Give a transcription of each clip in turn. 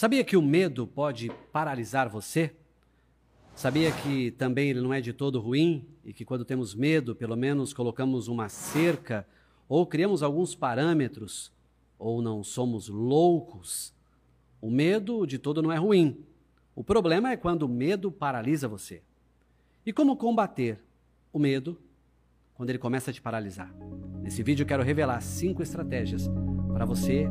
Sabia que o medo pode paralisar você? Sabia que também ele não é de todo ruim e que quando temos medo, pelo menos colocamos uma cerca ou criamos alguns parâmetros ou não somos loucos? O medo de todo não é ruim. O problema é quando o medo paralisa você. E como combater o medo quando ele começa a te paralisar? Nesse vídeo eu quero revelar cinco estratégias para você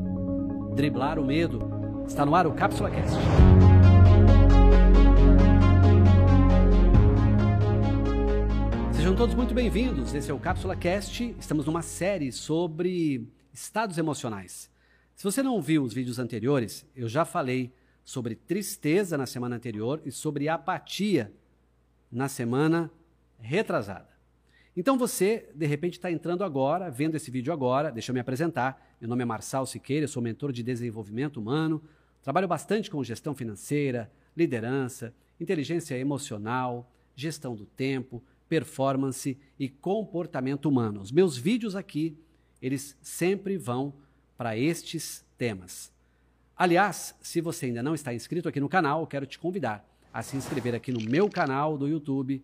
driblar o medo Está no ar o Cápsula Cast. Sejam todos muito bem-vindos. Esse é o Cápsula Cast. Estamos numa série sobre estados emocionais. Se você não viu os vídeos anteriores, eu já falei sobre tristeza na semana anterior e sobre apatia na semana retrasada. Então você, de repente, está entrando agora, vendo esse vídeo agora. Deixa eu me apresentar. Meu nome é Marçal Siqueira, sou mentor de desenvolvimento humano, Trabalho bastante com gestão financeira, liderança, inteligência emocional, gestão do tempo, performance e comportamento humano. Os meus vídeos aqui, eles sempre vão para estes temas. Aliás, se você ainda não está inscrito aqui no canal, eu quero te convidar a se inscrever aqui no meu canal do YouTube.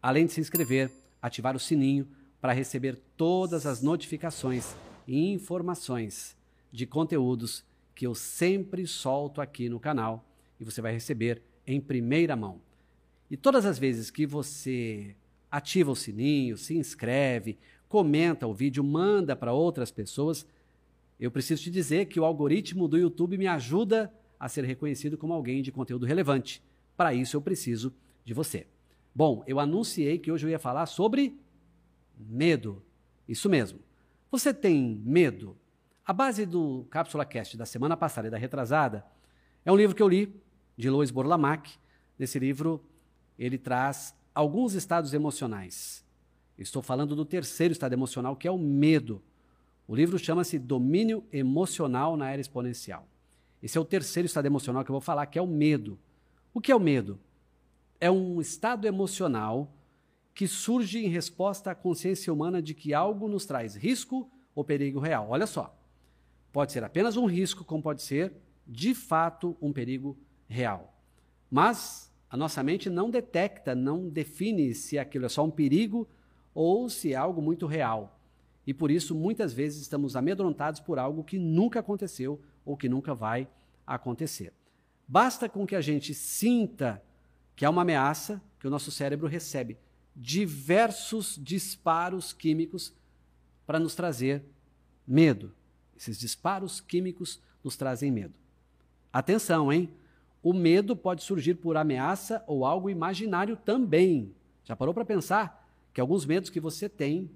Além de se inscrever, ativar o sininho para receber todas as notificações e informações de conteúdos que eu sempre solto aqui no canal e você vai receber em primeira mão. E todas as vezes que você ativa o sininho, se inscreve, comenta o vídeo, manda para outras pessoas, eu preciso te dizer que o algoritmo do YouTube me ajuda a ser reconhecido como alguém de conteúdo relevante. Para isso eu preciso de você. Bom, eu anunciei que hoje eu ia falar sobre medo. Isso mesmo. Você tem medo? A base do Cápsula Cast da semana passada e da retrasada é um livro que eu li, de Lois Borlamack. Nesse livro, ele traz alguns estados emocionais. Estou falando do terceiro estado emocional, que é o medo. O livro chama-se Domínio Emocional na Era Exponencial. Esse é o terceiro estado emocional que eu vou falar, que é o medo. O que é o medo? É um estado emocional que surge em resposta à consciência humana de que algo nos traz risco ou perigo real. Olha só. Pode ser apenas um risco, como pode ser, de fato, um perigo real. Mas a nossa mente não detecta, não define se aquilo é só um perigo ou se é algo muito real. E por isso, muitas vezes, estamos amedrontados por algo que nunca aconteceu ou que nunca vai acontecer. Basta com que a gente sinta que há uma ameaça, que o nosso cérebro recebe diversos disparos químicos para nos trazer medo, esses disparos químicos nos trazem medo. Atenção, hein? O medo pode surgir por ameaça ou algo imaginário também. Já parou para pensar que alguns medos que você tem,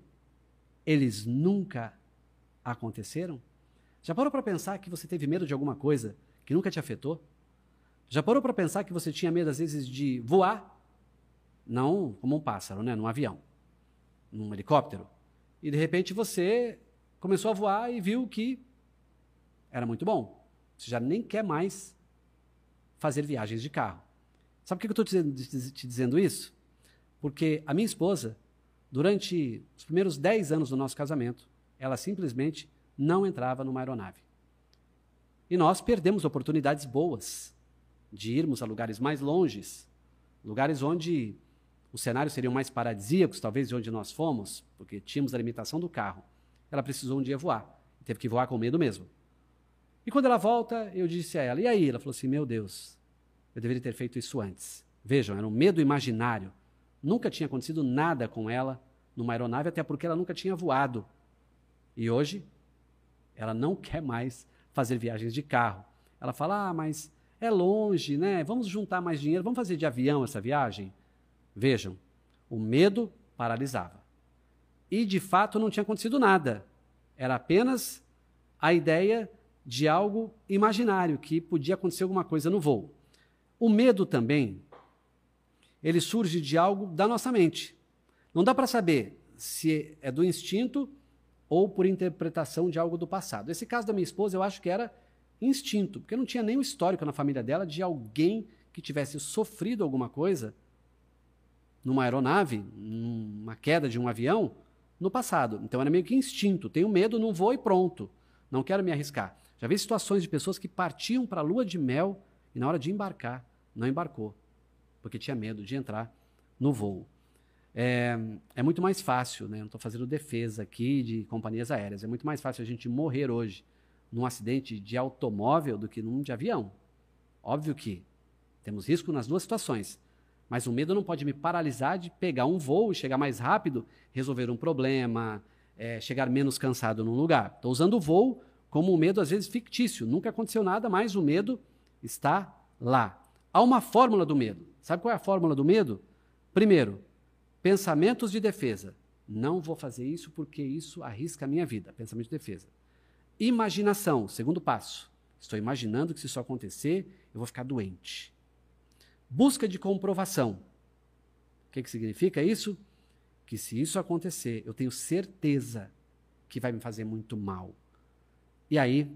eles nunca aconteceram? Já parou para pensar que você teve medo de alguma coisa que nunca te afetou? Já parou para pensar que você tinha medo às vezes de voar? Não como um pássaro, né, num avião, num helicóptero. E de repente você começou a voar e viu que era muito bom. Você já nem quer mais fazer viagens de carro. Sabe por que eu estou te dizendo isso? Porque a minha esposa, durante os primeiros 10 anos do nosso casamento, ela simplesmente não entrava numa aeronave. E nós perdemos oportunidades boas de irmos a lugares mais longes, lugares onde os cenários seriam mais paradisíacos, talvez de onde nós fomos, porque tínhamos a limitação do carro. Ela precisou um dia voar. Teve que voar com medo mesmo. E quando ela volta, eu disse a ela: E aí? Ela falou assim: Meu Deus, eu deveria ter feito isso antes. Vejam, era um medo imaginário. Nunca tinha acontecido nada com ela numa aeronave, até porque ela nunca tinha voado. E hoje, ela não quer mais fazer viagens de carro. Ela fala: Ah, mas é longe, né? Vamos juntar mais dinheiro, vamos fazer de avião essa viagem? Vejam, o medo paralisava. E de fato não tinha acontecido nada. Era apenas a ideia de algo imaginário, que podia acontecer alguma coisa no voo. O medo também, ele surge de algo da nossa mente. Não dá para saber se é do instinto ou por interpretação de algo do passado. Esse caso da minha esposa, eu acho que era instinto, porque não tinha nenhum histórico na família dela de alguém que tivesse sofrido alguma coisa numa aeronave, numa queda de um avião, no passado. Então era meio que instinto. Tenho medo, não vou e pronto. Não quero me arriscar. Já vi situações de pessoas que partiam para a lua de mel e na hora de embarcar, não embarcou, porque tinha medo de entrar no voo. É, é muito mais fácil, né? Não estou fazendo defesa aqui de companhias aéreas. É muito mais fácil a gente morrer hoje num acidente de automóvel do que num de avião. Óbvio que temos risco nas duas situações. Mas o medo não pode me paralisar de pegar um voo e chegar mais rápido, resolver um problema, é, chegar menos cansado num lugar. Estou usando o voo como um medo, às vezes, fictício. Nunca aconteceu nada, mas o medo está lá. Há uma fórmula do medo. Sabe qual é a fórmula do medo? Primeiro, pensamentos de defesa. Não vou fazer isso porque isso arrisca a minha vida. Pensamento de defesa. Imaginação, segundo passo. Estou imaginando que se isso acontecer, eu vou ficar doente. Busca de comprovação. O que, que significa isso? Que se isso acontecer, eu tenho certeza que vai me fazer muito mal. E aí,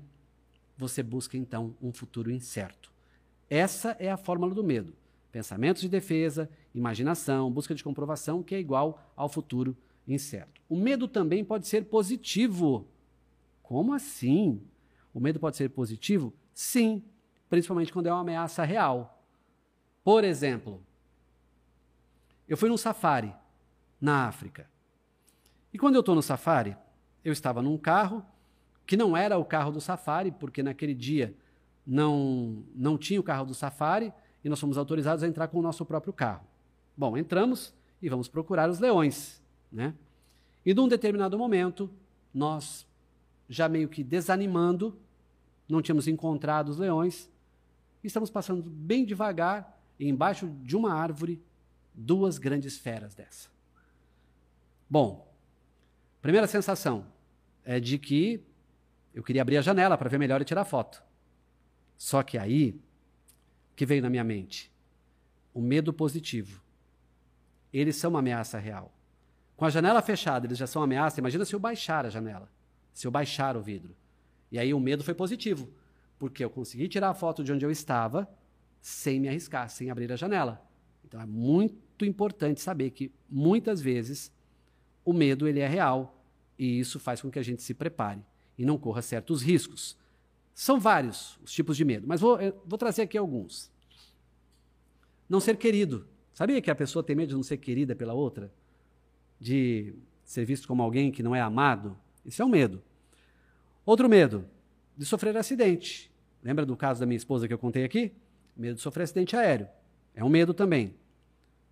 você busca então um futuro incerto. Essa é a fórmula do medo. Pensamentos de defesa, imaginação, busca de comprovação, que é igual ao futuro incerto. O medo também pode ser positivo. Como assim? O medo pode ser positivo? Sim, principalmente quando é uma ameaça real. Por exemplo, eu fui num safari na África. E quando eu estou no safari, eu estava num carro que não era o carro do safari, porque naquele dia não, não tinha o carro do safari e nós fomos autorizados a entrar com o nosso próprio carro. Bom, entramos e vamos procurar os leões. Né? E num determinado momento, nós, já meio que desanimando, não tínhamos encontrado os leões, estamos passando bem devagar e embaixo de uma árvore duas grandes feras dessa. Bom, primeira sensação é de que eu queria abrir a janela para ver melhor e tirar foto. Só que aí que veio na minha mente o medo positivo. Eles são uma ameaça real. Com a janela fechada, eles já são ameaça. Imagina se eu baixar a janela, se eu baixar o vidro. E aí o medo foi positivo, porque eu consegui tirar a foto de onde eu estava sem me arriscar, sem abrir a janela. Então é muito importante saber que muitas vezes o medo ele é real e isso faz com que a gente se prepare e não corra certos riscos. São vários os tipos de medo, mas vou, vou trazer aqui alguns. Não ser querido. Sabia que a pessoa tem medo de não ser querida pela outra? De ser visto como alguém que não é amado? Isso é um medo. Outro medo, de sofrer acidente. Lembra do caso da minha esposa que eu contei aqui? Medo de sofrer acidente aéreo. É um medo também.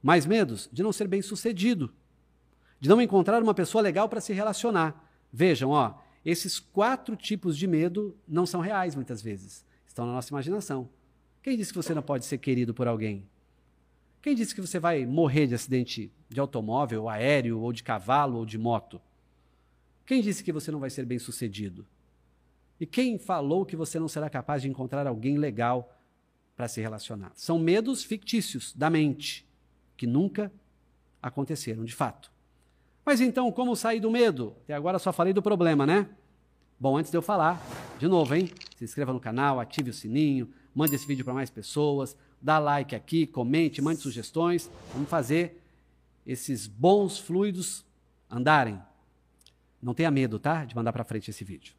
Mais medos de não ser bem sucedido. De não encontrar uma pessoa legal para se relacionar. Vejam, ó, esses quatro tipos de medo não são reais muitas vezes. Estão na nossa imaginação. Quem disse que você não pode ser querido por alguém? Quem disse que você vai morrer de acidente de automóvel, aéreo, ou de cavalo, ou de moto? Quem disse que você não vai ser bem sucedido? E quem falou que você não será capaz de encontrar alguém legal para se relacionar. São medos fictícios da mente, que nunca aconteceram de fato. Mas então, como sair do medo? Até agora só falei do problema, né? Bom, antes de eu falar, de novo, hein? Se inscreva no canal, ative o sininho, mande esse vídeo para mais pessoas, dá like aqui, comente, mande sugestões. Vamos fazer esses bons fluidos andarem. Não tenha medo, tá? De mandar para frente esse vídeo.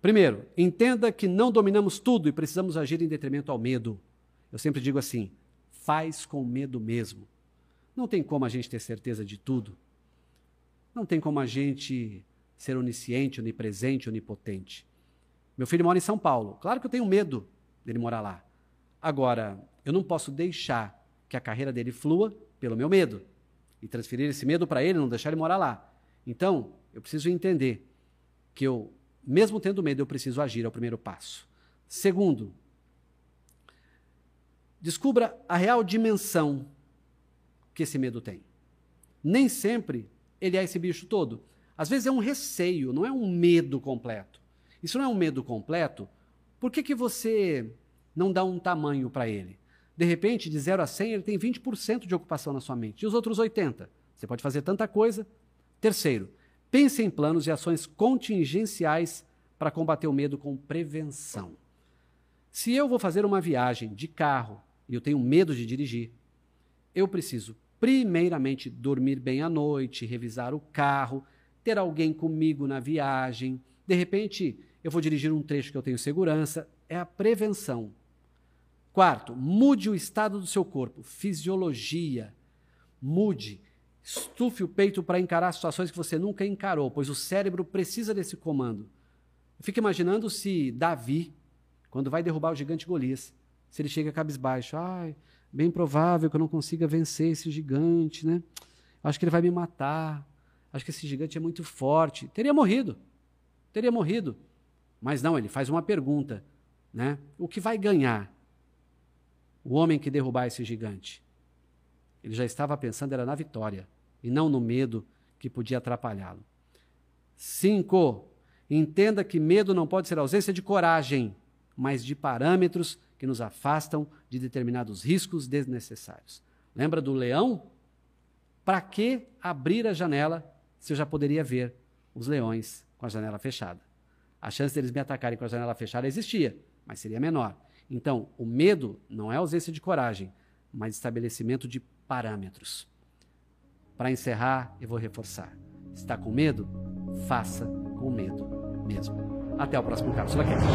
Primeiro, entenda que não dominamos tudo e precisamos agir em detrimento ao medo. Eu sempre digo assim: faz com medo mesmo. Não tem como a gente ter certeza de tudo. Não tem como a gente ser onisciente, onipresente, onipotente. Meu filho mora em São Paulo. Claro que eu tenho medo dele morar lá. Agora, eu não posso deixar que a carreira dele flua pelo meu medo e transferir esse medo para ele, não deixar ele morar lá. Então, eu preciso entender que eu, mesmo tendo medo, eu preciso agir, é o primeiro passo. Segundo, Descubra a real dimensão que esse medo tem. Nem sempre ele é esse bicho todo. Às vezes é um receio, não é um medo completo. Isso não é um medo completo, por que, que você não dá um tamanho para ele? De repente, de 0 a 100, ele tem 20% de ocupação na sua mente. E os outros 80%? Você pode fazer tanta coisa. Terceiro, pense em planos e ações contingenciais para combater o medo com prevenção. Se eu vou fazer uma viagem de carro e eu tenho medo de dirigir, eu preciso, primeiramente, dormir bem à noite, revisar o carro, ter alguém comigo na viagem. De repente, eu vou dirigir um trecho que eu tenho segurança. É a prevenção. Quarto, mude o estado do seu corpo, fisiologia. Mude. Estufe o peito para encarar situações que você nunca encarou, pois o cérebro precisa desse comando. Eu fico imaginando se Davi, quando vai derrubar o gigante Golias, se ele chega cabisbaixo, ai, bem provável que eu não consiga vencer esse gigante, né? Acho que ele vai me matar. Acho que esse gigante é muito forte. Teria morrido. Teria morrido. Mas não, ele faz uma pergunta, né? O que vai ganhar o homem que derrubar esse gigante. Ele já estava pensando era na vitória e não no medo que podia atrapalhá-lo. Cinco, entenda que medo não pode ser ausência de coragem, mas de parâmetros que nos afastam de determinados riscos desnecessários. Lembra do leão? Para que abrir a janela se eu já poderia ver os leões com a janela fechada? A chance deles me atacarem com a janela fechada existia, mas seria menor. Então, o medo não é ausência de coragem, mas estabelecimento de parâmetros. Para encerrar, eu vou reforçar. Está com medo? Faça com medo mesmo. Até o próximo Cápsula Cast.